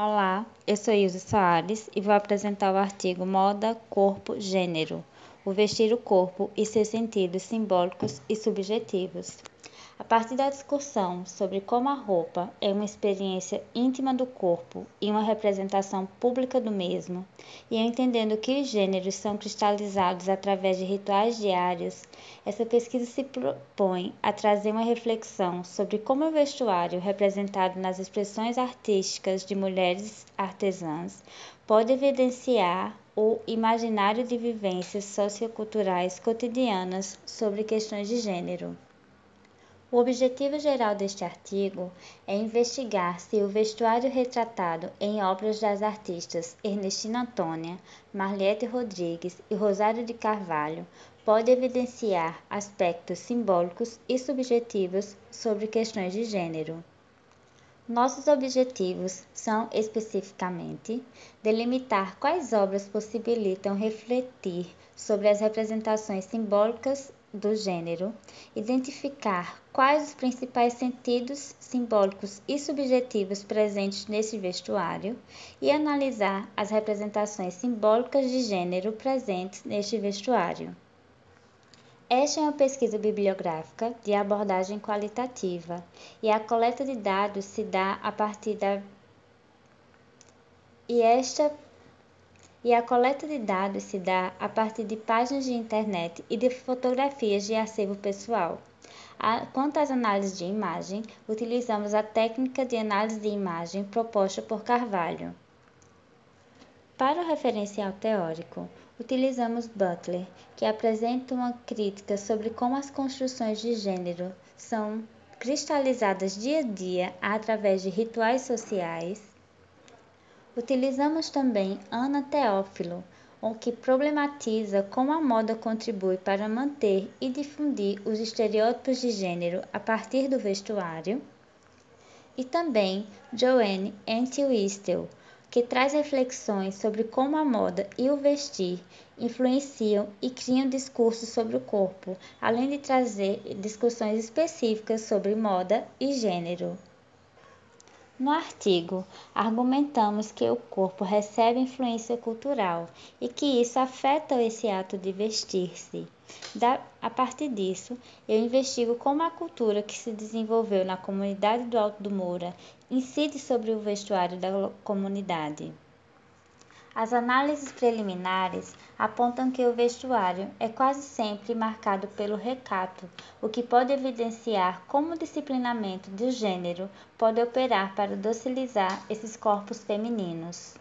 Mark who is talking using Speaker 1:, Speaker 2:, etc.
Speaker 1: Olá, eu sou Ilse Soares e vou apresentar o artigo Moda, Corpo, Gênero. O vestir o corpo e seus sentidos simbólicos e subjetivos. A partir da discussão sobre como a roupa é uma experiência íntima do corpo e uma representação pública do mesmo, e entendendo que os gêneros são cristalizados através de rituais diários, essa pesquisa se propõe a trazer uma reflexão sobre como o vestuário, representado nas expressões artísticas de mulheres artesãs, pode evidenciar o imaginário de vivências socioculturais cotidianas sobre questões de gênero. O objetivo geral deste artigo é investigar se o vestuário retratado em obras das artistas Ernestina Antônia, Marliette Rodrigues e Rosário de Carvalho pode evidenciar aspectos simbólicos e subjetivos sobre questões de gênero. Nossos objetivos são, especificamente, delimitar quais obras possibilitam refletir sobre as representações simbólicas do gênero, identificar quais os principais sentidos simbólicos e subjetivos presentes nesse vestuário e analisar as representações simbólicas de gênero presentes neste vestuário. Esta é uma pesquisa bibliográfica de abordagem qualitativa e a coleta de dados se dá a partir da e esta e a coleta de dados se dá a partir de páginas de internet e de fotografias de acervo pessoal. Quanto às análises de imagem, utilizamos a técnica de análise de imagem proposta por Carvalho. Para o referencial teórico, utilizamos Butler, que apresenta uma crítica sobre como as construções de gênero são cristalizadas dia a dia através de rituais sociais Utilizamos também Ana Teófilo, o que problematiza como a moda contribui para manter e difundir os estereótipos de gênero a partir do vestuário, e também Joanne Entwistle, que traz reflexões sobre como a moda e o vestir influenciam e criam discursos sobre o corpo, além de trazer discussões específicas sobre moda e gênero. No artigo, argumentamos que o corpo recebe influência cultural e que isso afeta esse ato de vestir-se. A partir disso, eu investigo como a cultura que se desenvolveu na comunidade do Alto do Moura incide sobre o vestuário da comunidade. As análises preliminares apontam que o vestuário é quase sempre marcado pelo recato, o que pode evidenciar como o disciplinamento do gênero pode operar para docilizar esses corpos femininos.